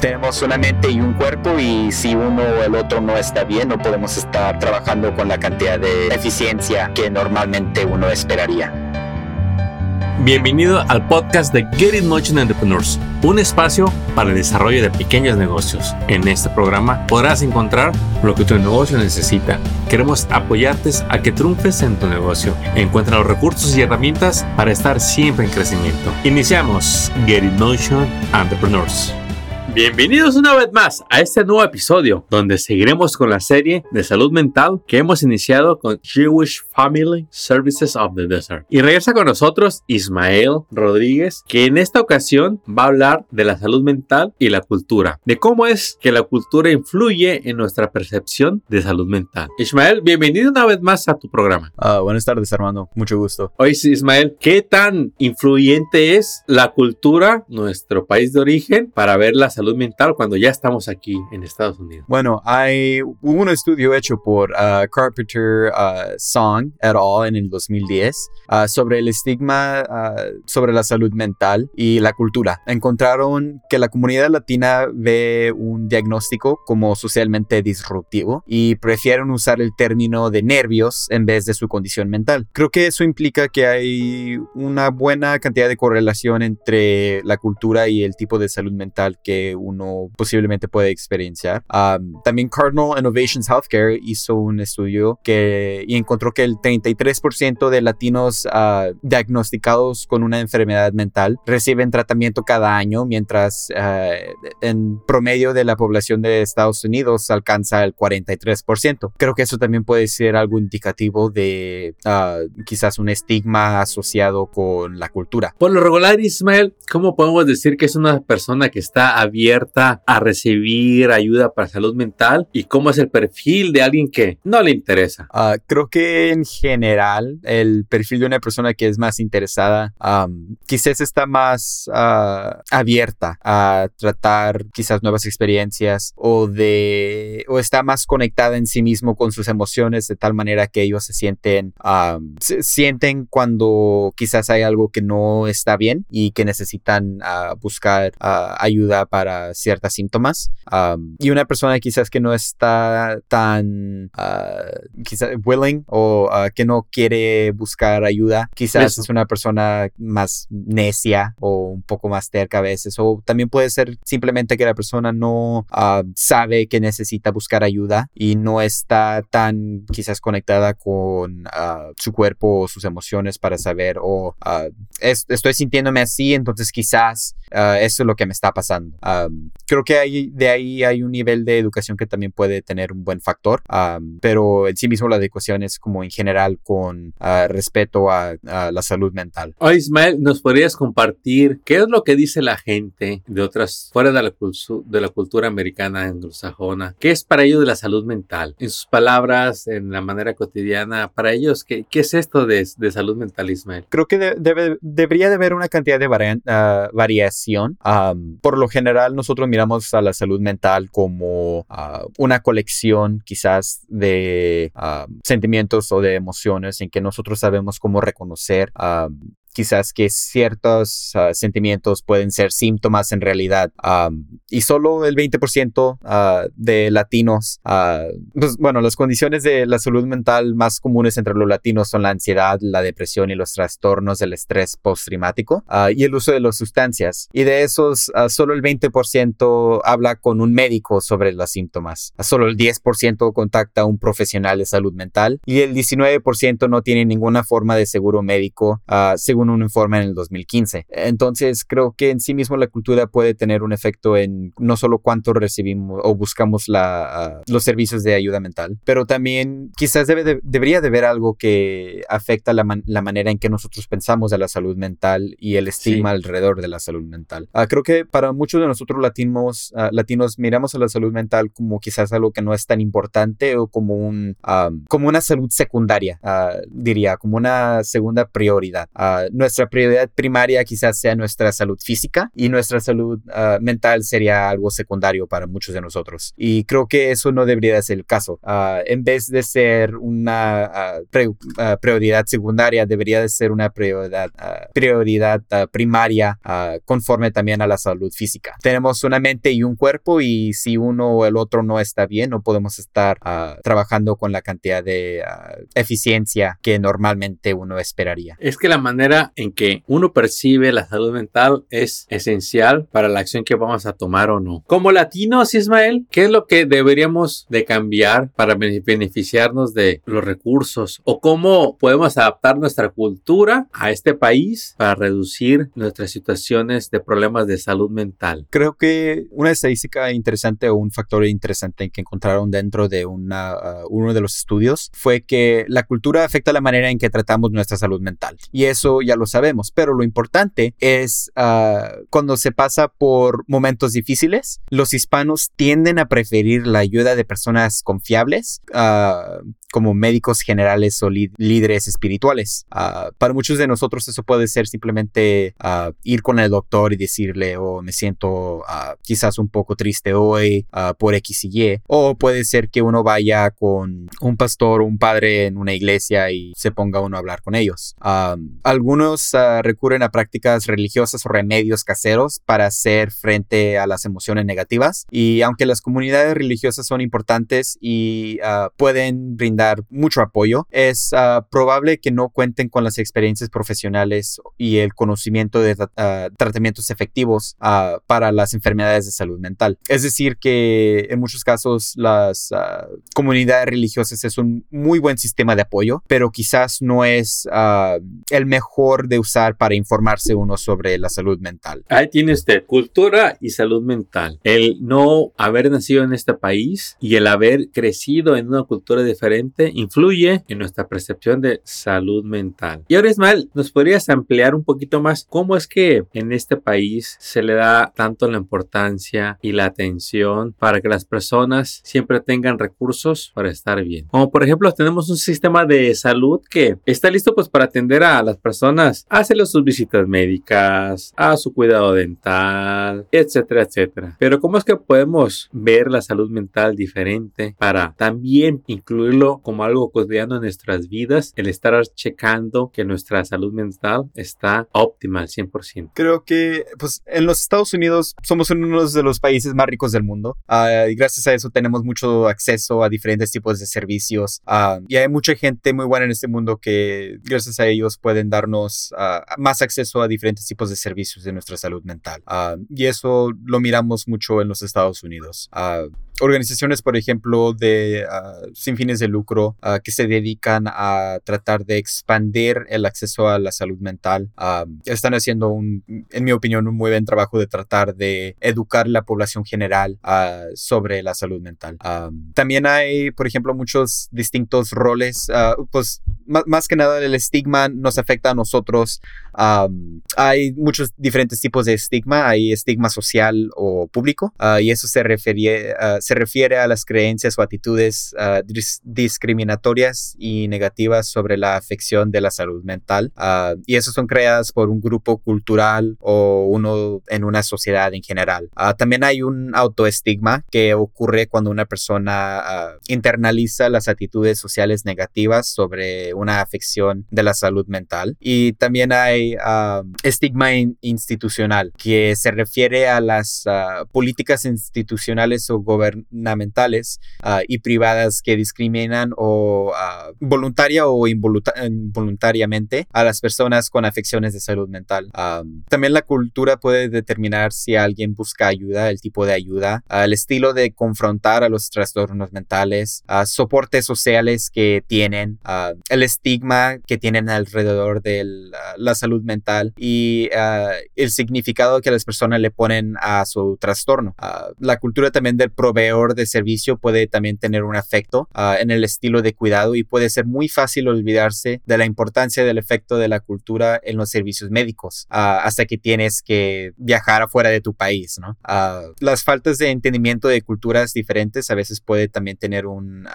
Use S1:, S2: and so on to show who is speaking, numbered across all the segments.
S1: tenemos una mente y un cuerpo y si uno o el otro no está bien, no podemos estar trabajando con la cantidad de eficiencia que normalmente uno esperaría.
S2: Bienvenido al podcast de Get In Motion Entrepreneurs, un espacio para el desarrollo de pequeños negocios. En este programa podrás encontrar lo que tu negocio necesita. Queremos apoyarte a que triunfes en tu negocio. Encuentra los recursos y herramientas para estar siempre en crecimiento. Iniciamos Get In Motion Entrepreneurs. Bienvenidos una vez más a este nuevo episodio donde seguiremos con la serie de salud mental que hemos iniciado con Jewish Family Services of the Desert. Y regresa con nosotros Ismael Rodríguez que en esta ocasión va a hablar de la salud mental y la cultura, de cómo es que la cultura influye en nuestra percepción de salud mental. Ismael, bienvenido una vez más a tu programa.
S3: Uh, buenas tardes Armando, mucho gusto.
S2: Oye Ismael, ¿qué tan influyente es la cultura, nuestro país de origen, para ver la salud salud mental cuando ya estamos aquí en Estados Unidos?
S3: Bueno, hay un estudio hecho por uh, Carpenter uh, Song et al. en el 2010 uh, sobre el estigma sobre la salud mental y la cultura. Encontraron que la comunidad latina ve un diagnóstico como socialmente disruptivo y prefieren usar el término de nervios en vez de su condición mental. Creo que eso implica que hay una buena cantidad de correlación entre la cultura y el tipo de salud mental que uno posiblemente puede experienciar. también Cardinal Innovations Healthcare hizo un estudio que y encontró que el 33% de latinos ah, diagnosticados con una enfermedad mental reciben tratamiento cada año, mientras ah, en promedio de la población de Estados Unidos alcanza el 43%. Creo que eso también puede ser algo indicativo de ah, quizás un estigma asociado con la cultura.
S2: Por lo regular, Ismael, ¿cómo podemos decir que es una persona que está abierta abierta a recibir ayuda para salud mental y cómo es el perfil de alguien que no le interesa?
S3: Ah, creo que en general el perfil de una persona que es más interesada quizás está más ah, abierta a tratar quizás nuevas experiencias o de o está más conectada en sí mismo con sus emociones de tal manera que ellos se sienten se sienten cuando quizás hay algo que no está bien y que necesitan ah, buscar ayuda para ciertos síntomas. y una persona quizás que no está tan uh, quizás willing o ah, que no quiere buscar ayuda, quizás es una persona más necia o un poco más terca a veces. O también puede ser simplemente que la persona no sabe que necesita buscar ayuda y no está tan quizás conectada con su cuerpo o sus emociones para saber o estoy sintiéndome así, entonces quizás eso es lo que me está pasando creo que hay, de ahí hay un nivel de educación que también puede tener un buen factor, pero en sí mismo la educación es como en general con ah, respeto a, la salud mental.
S2: Oh, Ismael, ¿nos podrías compartir qué es lo que dice la gente de otras, fuera de la, de la cultura americana anglosajona? ¿Qué es para ellos de la salud mental? En sus palabras, en la manera cotidiana, para ellos, ¿qué, qué es esto de, de, salud mental, Ismael?
S3: Creo que debe, debería de haber una cantidad de ah, variación. por lo general, nosotros miramos a la salud mental como ah, una colección quizás de ah, sentimientos o de emociones en que nosotros sabemos cómo reconocer ah, quizás que ciertos ah, sentimientos pueden ser síntomas en realidad. y solo el 20% ah, de latinos, ah, pues, bueno, las condiciones de la salud mental más comunes entre los latinos son la ansiedad, la depresión y los trastornos del estrés postraumático y el uso de las sustancias. Y de esos, solo el 20% habla con un médico sobre los síntomas. Solo el 10% contacta a un profesional de salud mental y el 19% no tiene ninguna forma de seguro médico, según un informe en el 2015. Entonces, creo que en sí mismo la cultura puede tener un efecto en no solo cuánto recibimos o buscamos la, ah, los servicios de ayuda mental, pero también quizás debe debería de haber algo que afecta la, manera en que nosotros pensamos de la salud mental y el estigma alrededor de la salud mental. Ah, creo que para muchos de nosotros latinos, ah, latinos miramos a la salud mental como quizás algo que no es tan importante o como, un, como una salud secundaria, diría, como una segunda prioridad nuestra prioridad primaria quizás sea nuestra salud física y nuestra salud mental sería algo secundario para muchos de nosotros. Y creo que eso no debería ser el caso. en vez de ser una prioridad secundaria, debería de ser una prioridad, prioridad primaria conforme también a la salud física. Tenemos una mente y un cuerpo y si uno o el otro no está bien, no podemos estar trabajando con la cantidad de eficiencia que normalmente uno esperaría.
S2: Es que la manera en que uno percibe la salud mental es esencial para la acción que vamos a tomar o no. Como latinos, Ismael, ¿qué es lo que deberíamos de cambiar para beneficiarnos de los recursos o cómo podemos adaptar nuestra cultura a este país para reducir nuestras situaciones de problemas de salud mental?
S3: Creo que una estadística interesante o un factor interesante que encontraron dentro de una, uh, uno de los estudios fue que la cultura afecta la manera en que tratamos nuestra salud mental. Y eso ya lo sabemos, pero lo importante es uh, cuando se pasa por momentos difíciles, los hispanos tienden a preferir la ayuda de personas confiables uh, como médicos generales o líderes espirituales. Uh, para muchos de nosotros eso puede ser simplemente uh, ir con el doctor y decirle, oh, me siento uh, quizás un poco triste hoy por X y Y. O puede ser que uno vaya con un pastor o un padre en una iglesia y se ponga uno a hablar con ellos. algunos recurren a prácticas religiosas o remedios caseros para hacer frente a las emociones negativas. Y aunque las comunidades religiosas son importantes y pueden brindar mucho apoyo, es ah, probable que no cuenten con las experiencias profesionales y el conocimiento de ah, tratamientos efectivos ah, para las enfermedades de salud mental. Es decir, que en muchos casos las comunidades religiosas es un muy buen sistema de apoyo, pero quizás no es el mejor de usar para informarse uno sobre la salud mental.
S2: Ahí tiene usted cultura y salud mental. El no haber nacido en este país y el haber crecido en una cultura diferente influye en nuestra percepción de salud mental. Y ahora Ismael, ¿nos podrías ampliar un poquito más cómo es que en este país se le da tanto la importancia y la atención para que las personas siempre tengan recursos para estar bien? Como por ejemplo tenemos un sistema de salud que está listo pues para atender a las personas, hacerle sus visitas médicas, a su cuidado dental, etcétera, etcétera. Pero ¿cómo es que podemos ver la salud mental diferente para también incluirlo como algo cotidiano en nuestras vidas, el estar checando que nuestra salud mental está óptima al 100%.
S3: Creo que pues en los Estados Unidos somos uno de los países más ricos del mundo. Uh, y gracias a eso tenemos mucho acceso a diferentes tipos de servicios. Uh, y hay mucha gente muy buena en este mundo que gracias a ellos pueden darnos uh, más acceso a diferentes tipos de servicios de nuestra salud mental. Y eso lo miramos mucho en los Estados Unidos organizaciones, por ejemplo, de sin fines de lucro que se dedican a tratar de expandir el acceso a la salud mental. están haciendo, un, en mi opinión, un muy buen trabajo de tratar de educar la población general sobre la salud mental. también hay, por ejemplo, muchos distintos roles, pues más, que nada el estigma nos afecta a nosotros. hay muchos diferentes tipos de estigma. Hay estigma social o público y eso se refiere, se refiere a las creencias o actitudes discriminatorias y negativas sobre la afección de la salud mental. Uh, y esas son creadas por un grupo cultural o uno en una sociedad en general. Uh, también hay un autoestigma que ocurre cuando una persona uh, internaliza las actitudes sociales negativas sobre una afección de la salud mental. Y también hay estigma in institucional que se refiere a las políticas institucionales o gubernamentales y privadas que discriminan o uh, voluntaria o involuntariamente a las personas con afecciones de salud mental. también la cultura puede determinar si alguien busca ayuda, el tipo de ayuda, el estilo de confrontar a los trastornos mentales, soportes sociales que tienen, el estigma que tienen alrededor de la salud mental y el significado que las personas le ponen a su trastorno. la cultura también del proveedor de servicio puede también tener un efecto en el estilo de cuidado y puede ser muy fácil olvidarse de la importancia del efecto de la cultura en los servicios médicos hasta que tienes que viajar afuera de tu país, ¿no? Las faltas de entendimiento de culturas diferentes a veces puede también tener un,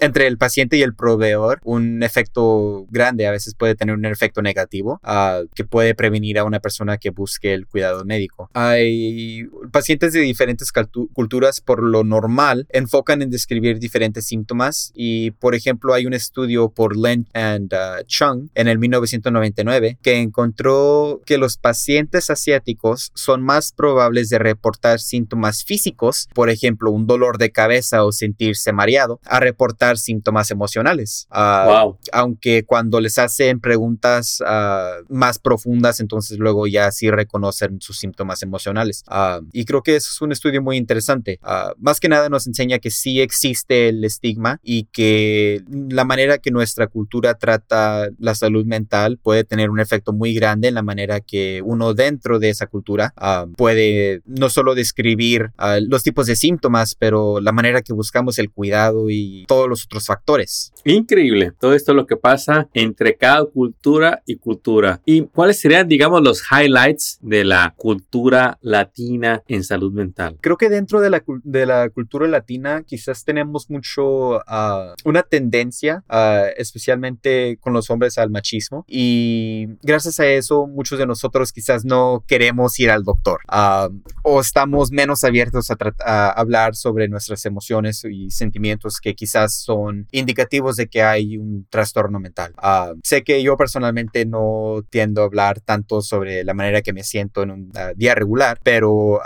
S3: entre el paciente y el proveedor, un efecto efecto grande, a veces puede tener un efecto negativo ah, que puede prevenir a una persona que busque el cuidado médico. Hay pacientes de diferentes culturas por lo normal enfocan en describir diferentes síntomas y por ejemplo hay un estudio por Lin and uh, Chung en el 1999 que encontró que los pacientes asiáticos son más probables de reportar síntomas físicos, por ejemplo un dolor de cabeza o sentirse mareado, a reportar síntomas emocionales.
S2: Uh,
S3: Aunque cuando les hacen preguntas uh, más profundas, entonces luego ya sí reconocen sus síntomas emocionales. y creo que eso es un estudio muy interesante. más que nada nos enseña que sí existe el estigma y que la manera que nuestra cultura trata la salud mental puede tener un efecto muy grande en la manera que uno dentro de esa cultura puede no solo describir los tipos de síntomas, pero la manera que buscamos el cuidado y todos los otros factores.
S2: Increíble. Todo esto es lo que pasa entre cada cultura y cultura. ¿Y cuáles serían, digamos, los highlights de la cultura latina en salud mental?
S3: Creo que dentro de la, de la cultura latina quizás tenemos mucho uh, una tendencia, uh, especialmente con los hombres, al machismo. Y gracias a eso, muchos de nosotros quizás no queremos ir al doctor uh, o estamos menos abiertos a, a hablar sobre nuestras emociones y sentimientos que quizás son indicativos de que hay un trastorno mental. sé que yo personalmente no tiendo a hablar tanto sobre la manera que me siento en un día regular, pero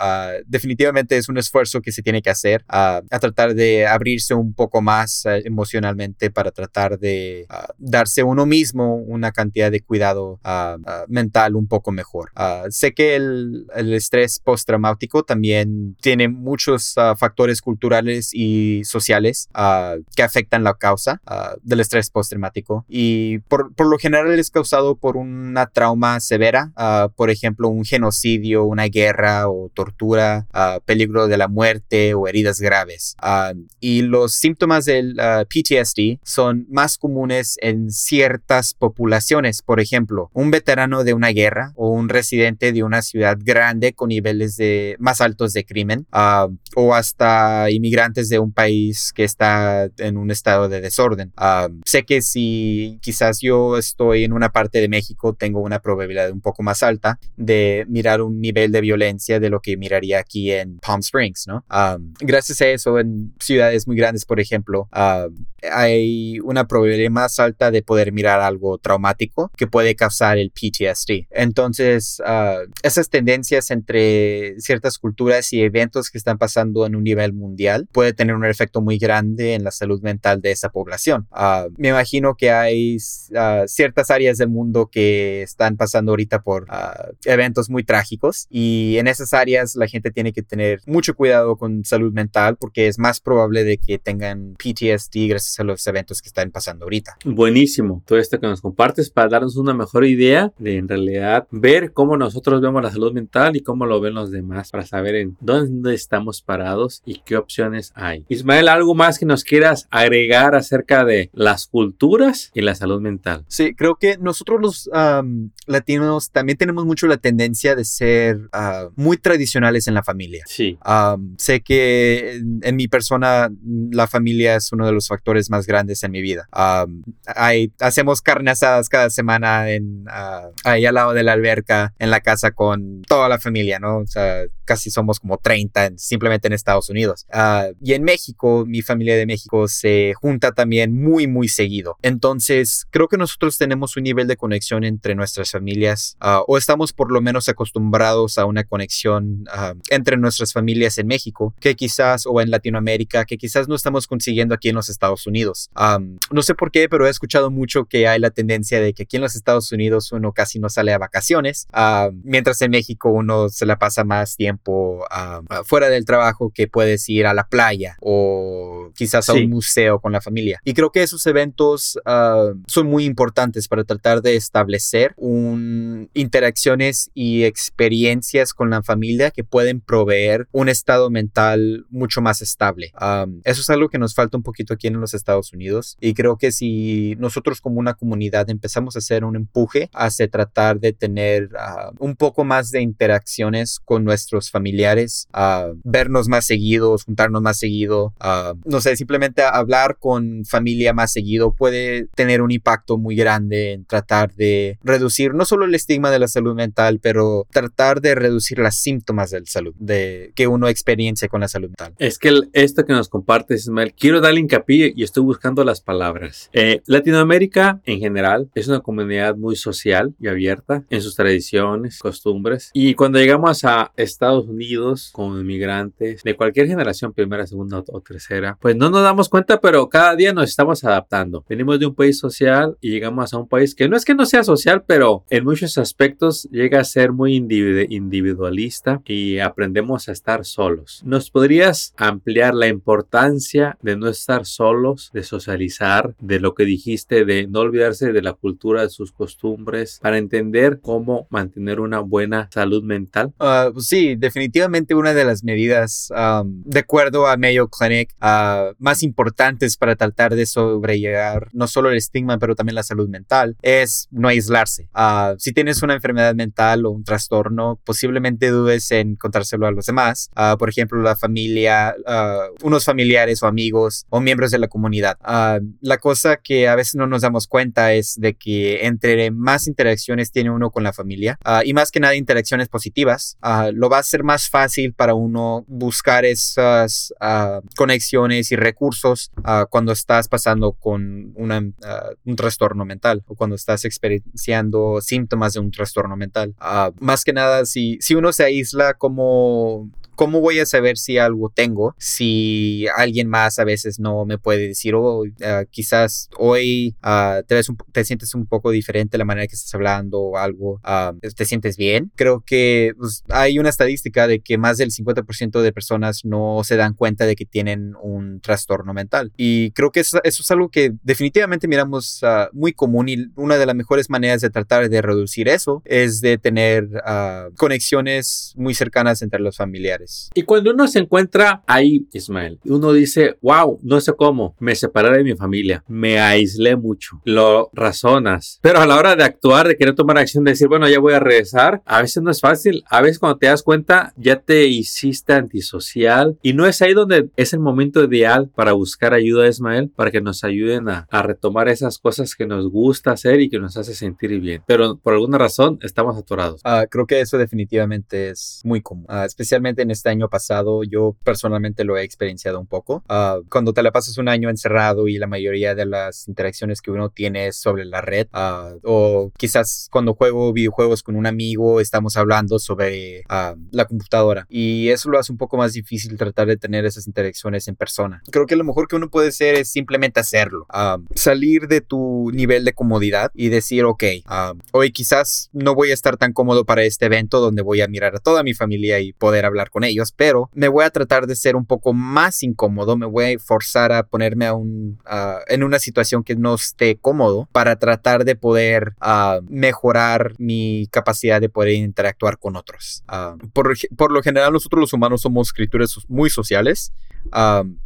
S3: definitivamente es un esfuerzo que se tiene que hacer a tratar de abrirse un poco más emocionalmente para tratar de darse uno mismo una cantidad de cuidado mental un poco mejor. sé que el, el estrés postraumático también tiene muchos factores culturales y sociales que afectan la causa del estrés postraumático y por, por, lo general es causado por una trauma severa, por ejemplo un genocidio, una guerra o tortura, peligro de la muerte o heridas graves. y los síntomas del PTSD son más comunes en ciertas poblaciones, por ejemplo, un veterano de una guerra o un residente de una ciudad grande con niveles de más altos de crimen o hasta inmigrantes de un país que está en un estado de desorden. sé que si quizás yo estoy en una parte de México, tengo una probabilidad un poco más alta de mirar un nivel de violencia de lo que miraría aquí en Palm Springs, ¿no? gracias a eso, en ciudades muy grandes, por ejemplo, hay una probabilidad más alta de poder mirar algo traumático que puede causar el PTSD. Entonces, esas tendencias entre ciertas culturas y eventos que están pasando en un nivel mundial puede tener un efecto muy grande en la salud mental de esa población. me imagino que hay ciertas áreas del mundo que están pasando ahorita por eventos muy trágicos y en esas áreas la gente tiene que tener mucho cuidado con salud mental porque es más probable de que tengan PTSD gracias a los eventos que están pasando ahorita.
S2: Buenísimo todo esto que nos compartes para darnos una mejor idea de en realidad ver cómo nosotros vemos la salud mental y cómo lo ven los demás para saber en dónde estamos parados y qué opciones hay. Ismael, ¿algo más que nos quieras agregar acerca de las culturas y la salud mental?
S3: Sí, creo que nosotros los latinos también tenemos mucho la tendencia de ser ah, muy tradicionales en la familia.
S2: Sí.
S3: sé que en, mi persona la familia es uno de los factores más grandes en mi vida. hay, hacemos carne asadas cada semana en, uh, ahí al lado de la alberca en la casa con toda la familia, ¿no? O sea, casi somos como 30 simplemente en Estados Unidos. Ah, y en México, mi familia de México se junta también muy, muy seguido. Entonces, creo que nosotros tenemos un nivel de conexión entre nuestras familias ah, o estamos por lo menos acostumbrados a una conexión ah, entre nuestras familias en México que quizás o en Latinoamérica que quizás no estamos consiguiendo aquí en los Estados Unidos. no sé por qué, pero he escuchado mucho que hay la tendencia de que aquí en los Estados Unidos uno casi no sale a vacaciones, mientras en México uno se la pasa más tiempo fuera del trabajo que puedes ir a la playa o quizás a un museo con la familia. Y creo que esos eventos ah, son muy importantes para tratar de establecer un, interacciones y experiencias con la familia que pueden proveer un estado mental mucho más estable. eso es algo que nos falta un poquito aquí en los Estados Unidos y creo que si nosotros como una comunidad empezamos a hacer un empuje hacia tratar de tener ah, un poco más de interacciones con nuestros familiares, uh, vernos más seguidos, juntarnos más seguido, no sé, simplemente hablar con familia más seguido puede tener un impacto muy grande en tratar de reducir no solo el estigma de la salud mental, pero tratar de reducir las síntomas de salud, de que uno experiencia con la salud mental.
S2: Es que esto que nos compartes, Ismael, quiero darle hincapié y estoy buscando las palabras. Eh, Latinoamérica en general es una comunidad muy social y abierta en sus tradiciones, costumbres. Y cuando llegamos a Estados Unidos como inmigrantes de cualquier generación, primera, segunda o tercera, pues no nos damos cuenta, pero cada día nos estamos adaptando. Venimos de un país social y llegamos a un país que no es que no sea social, pero en muchos aspectos llega a ser muy individualista y aprendemos a estar solos. ¿Nos podrías ampliar la importancia de no estar solos, de socializar, de lo que dijiste, de no olvidarse de la cultura, de sus costumbres, para entender cómo mantener una buena salud mental?
S3: Pues sí, definitivamente una de las medidas, de acuerdo a Mayo Clinic, uh, más importantes para tratar de sobrellevar no solo el estigma, pero también la salud mental, es no aislarse. Uh, si tienes una enfermedad mental o un trastorno, posiblemente dudes en contárselo a los demás. Uh, por ejemplo, la familia, unos familiares o amigos o miembros de la comunidad. la cosa que a veces no nos damos cuenta es de que entre más interacciones tiene uno con la familia y más que nada interacciones positivas, lo va a ser más fácil para uno buscar esas conexiones y recursos cuando estás pasando con una, un trastorno mental o cuando estás experienciando síntomas de un trastorno mental. más que nada, si, si uno se aísla como ¿cómo voy a saber si algo tengo? Si alguien más a veces no me puede decir, oh, ah, quizás hoy ah, te, ves te sientes un poco diferente la manera que estás hablando o algo, ah, te sientes bien. Creo que pues, hay una estadística de que más del 50% de personas no se dan cuenta de que tienen un trastorno mental. Y creo que eso, es algo que definitivamente miramos muy común y una de las mejores maneras de tratar de reducir eso es de tener conexiones muy cercanas entre los familiares.
S2: Y cuando uno se encuentra ahí, Ismael, uno dice, wow, no sé cómo, me separé de mi familia, me aislé mucho, lo razonas, pero a la hora de actuar, de querer tomar acción, de decir, bueno, ya voy a regresar, a veces no es fácil, a veces cuando te das cuenta, ya te hiciste antisocial. Y no es ahí donde es el momento ideal para buscar ayuda, Ismael, para que nos ayuden a, retomar esas cosas que nos gusta hacer y que nos hace sentir bien. Pero por alguna razón estamos atorados.
S3: Ah, creo que eso definitivamente es muy común, ah, especialmente en este año pasado, yo personalmente lo he experienciado un poco. Ah, cuando te la pasas un año encerrado y la mayoría de las interacciones que uno tiene es sobre la red, uh, o quizás cuando juego videojuegos con un amigo, estamos hablando sobre uh, la computadora. Y eso lo hace un poco más difícil tratar de tener esas interacciones en persona. Creo que lo mejor que uno puede hacer es simplemente hacerlo. salir de tu nivel de comodidad y decir, ok, hoy quizás no voy a estar tan cómodo para este evento donde voy a mirar a toda mi familia y poder hablar con ellos, pero me voy a tratar de ser un poco más incómodo, me voy a forzar a ponerme a un, en una situación que no esté cómodo para tratar de poder mejorar mi capacidad de poder interactuar con otros. por, por, lo general nosotros los humanos somos criaturas muy sociales,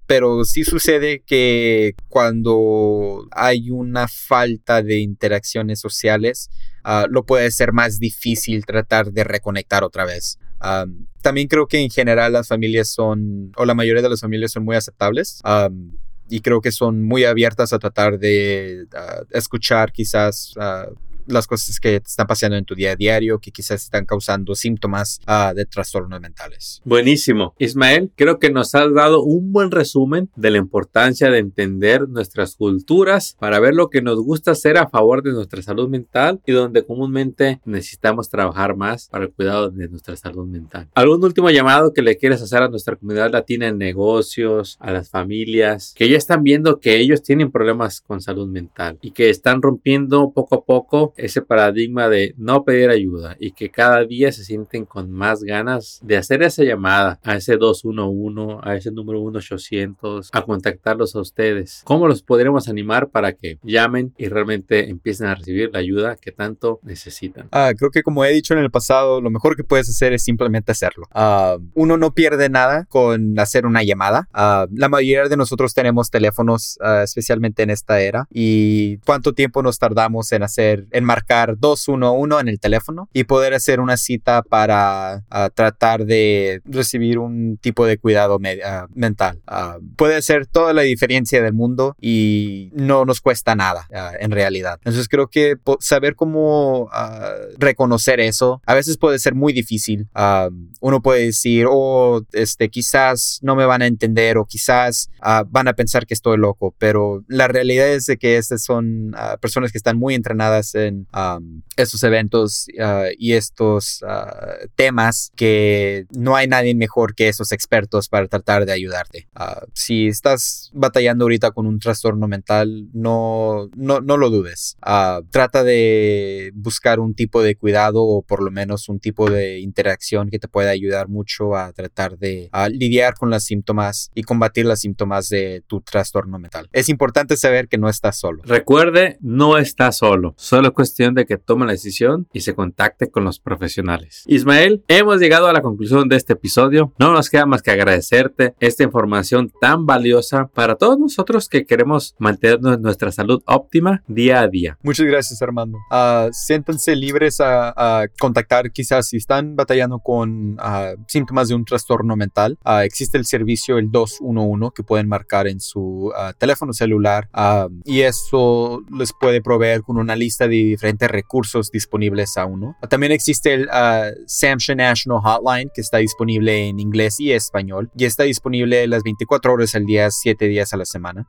S3: pero sí sucede que cuando hay una falta de interacciones sociales, lo puede ser más difícil tratar de reconectar otra vez también creo que en general las familias son, o la mayoría de las familias son muy aceptables. y creo que son muy abiertas a tratar de ah, escuchar quizás uh, las cosas que te están pasando en tu día a diario que quizás están causando síntomas uh, de trastornos mentales.
S2: Buenísimo. Ismael, creo que nos has dado un buen resumen de la importancia de entender nuestras culturas para ver lo que nos gusta hacer a favor de nuestra salud mental y donde comúnmente necesitamos trabajar más para el cuidado de nuestra salud mental. ¿Algún último llamado que le quieras hacer a nuestra comunidad latina en negocios, a las familias, que ya están viendo que ellos tienen problemas con salud mental y que están rompiendo poco a poco ese paradigma de no pedir ayuda y que cada día se sienten con más ganas de hacer esa llamada a ese 211, a ese número 1800, a contactarlos a ustedes. ¿Cómo los podríamos animar para que llamen y realmente empiecen a recibir la ayuda que tanto necesitan?
S3: Ah, creo que como he dicho en el pasado, lo mejor que puedes hacer es simplemente hacerlo. Ah, uno no pierde nada con hacer una llamada. Ah, la mayoría de nosotros tenemos teléfonos, especialmente en esta era. ¿Y cuánto tiempo nos tardamos en hacer, marcar 211 en el teléfono y poder hacer una cita para tratar de recibir un tipo de cuidado mental? puede hacer toda la diferencia del mundo y no nos cuesta nada en realidad. Entonces creo que saber cómo reconocer eso a veces puede ser muy difícil. uno puede decir, oh, este, quizás no me van a entender o quizás van a pensar que estoy loco, pero la realidad es de que estas son personas que están muy entrenadas en estos eventos ah, y estos temas que no hay nadie mejor que esos expertos para tratar de ayudarte. si estás batallando ahorita con un trastorno mental, no, no, no lo dudes. trata de buscar un tipo de cuidado o por lo menos un tipo de interacción que te pueda ayudar mucho a tratar de lidiar con los síntomas y combatir los síntomas de tu trastorno mental. Es importante saber que no estás solo.
S2: Recuerde, no está solo. Solo cuestión de que tome la decisión y se contacte con los profesionales. Ismael, hemos llegado a la conclusión de este episodio. No nos queda más que agradecerte esta información tan valiosa para todos nosotros que queremos mantener nuestra salud óptima día a día.
S3: Muchas gracias, Armando. Uh, siéntanse libres a, contactar quizás si están batallando con uh, síntomas de un trastorno mental. Uh, existe el servicio el 211 que pueden marcar en su teléfono celular y eso les puede proveer con una lista de diferentes recursos disponibles a uno. También existe el Samsung National Hotline que está disponible en inglés y español y está disponible las 24 horas al día, 7 días a la semana.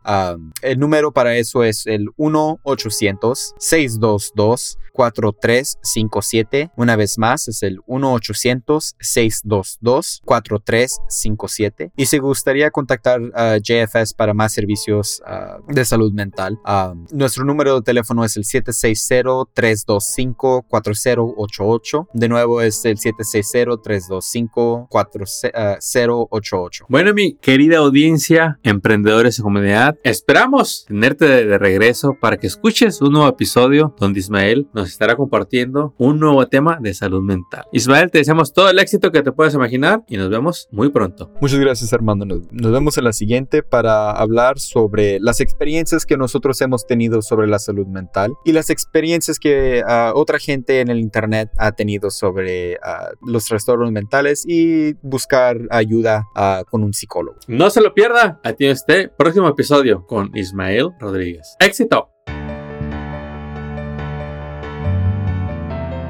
S3: el número para eso es el 1-800-622. 4357. Una vez más, es el 1-800-622-4357. Y si gustaría contactar a JFS para más servicios ah, de salud mental, ah, nuestro número de teléfono es el 760-325-4088. De nuevo, es el 760-325-4088.
S2: Bueno, mi querida audiencia, emprendedores de comunidad, esperamos tenerte de regreso para que escuches un nuevo episodio donde Ismael nos estará compartiendo un nuevo tema de salud mental. Ismael, te deseamos todo el éxito que te puedas imaginar y nos vemos muy pronto.
S3: Muchas gracias, Armando. Nos, vemos en la siguiente para hablar sobre las experiencias que nosotros hemos tenido sobre la salud mental y las experiencias que ah, otra gente en el Internet ha tenido sobre ah, los trastornos mentales y buscar ayuda ah, con un psicólogo.
S2: No se lo pierda. A ti este próximo episodio con Ismael Rodríguez. ¡Éxito!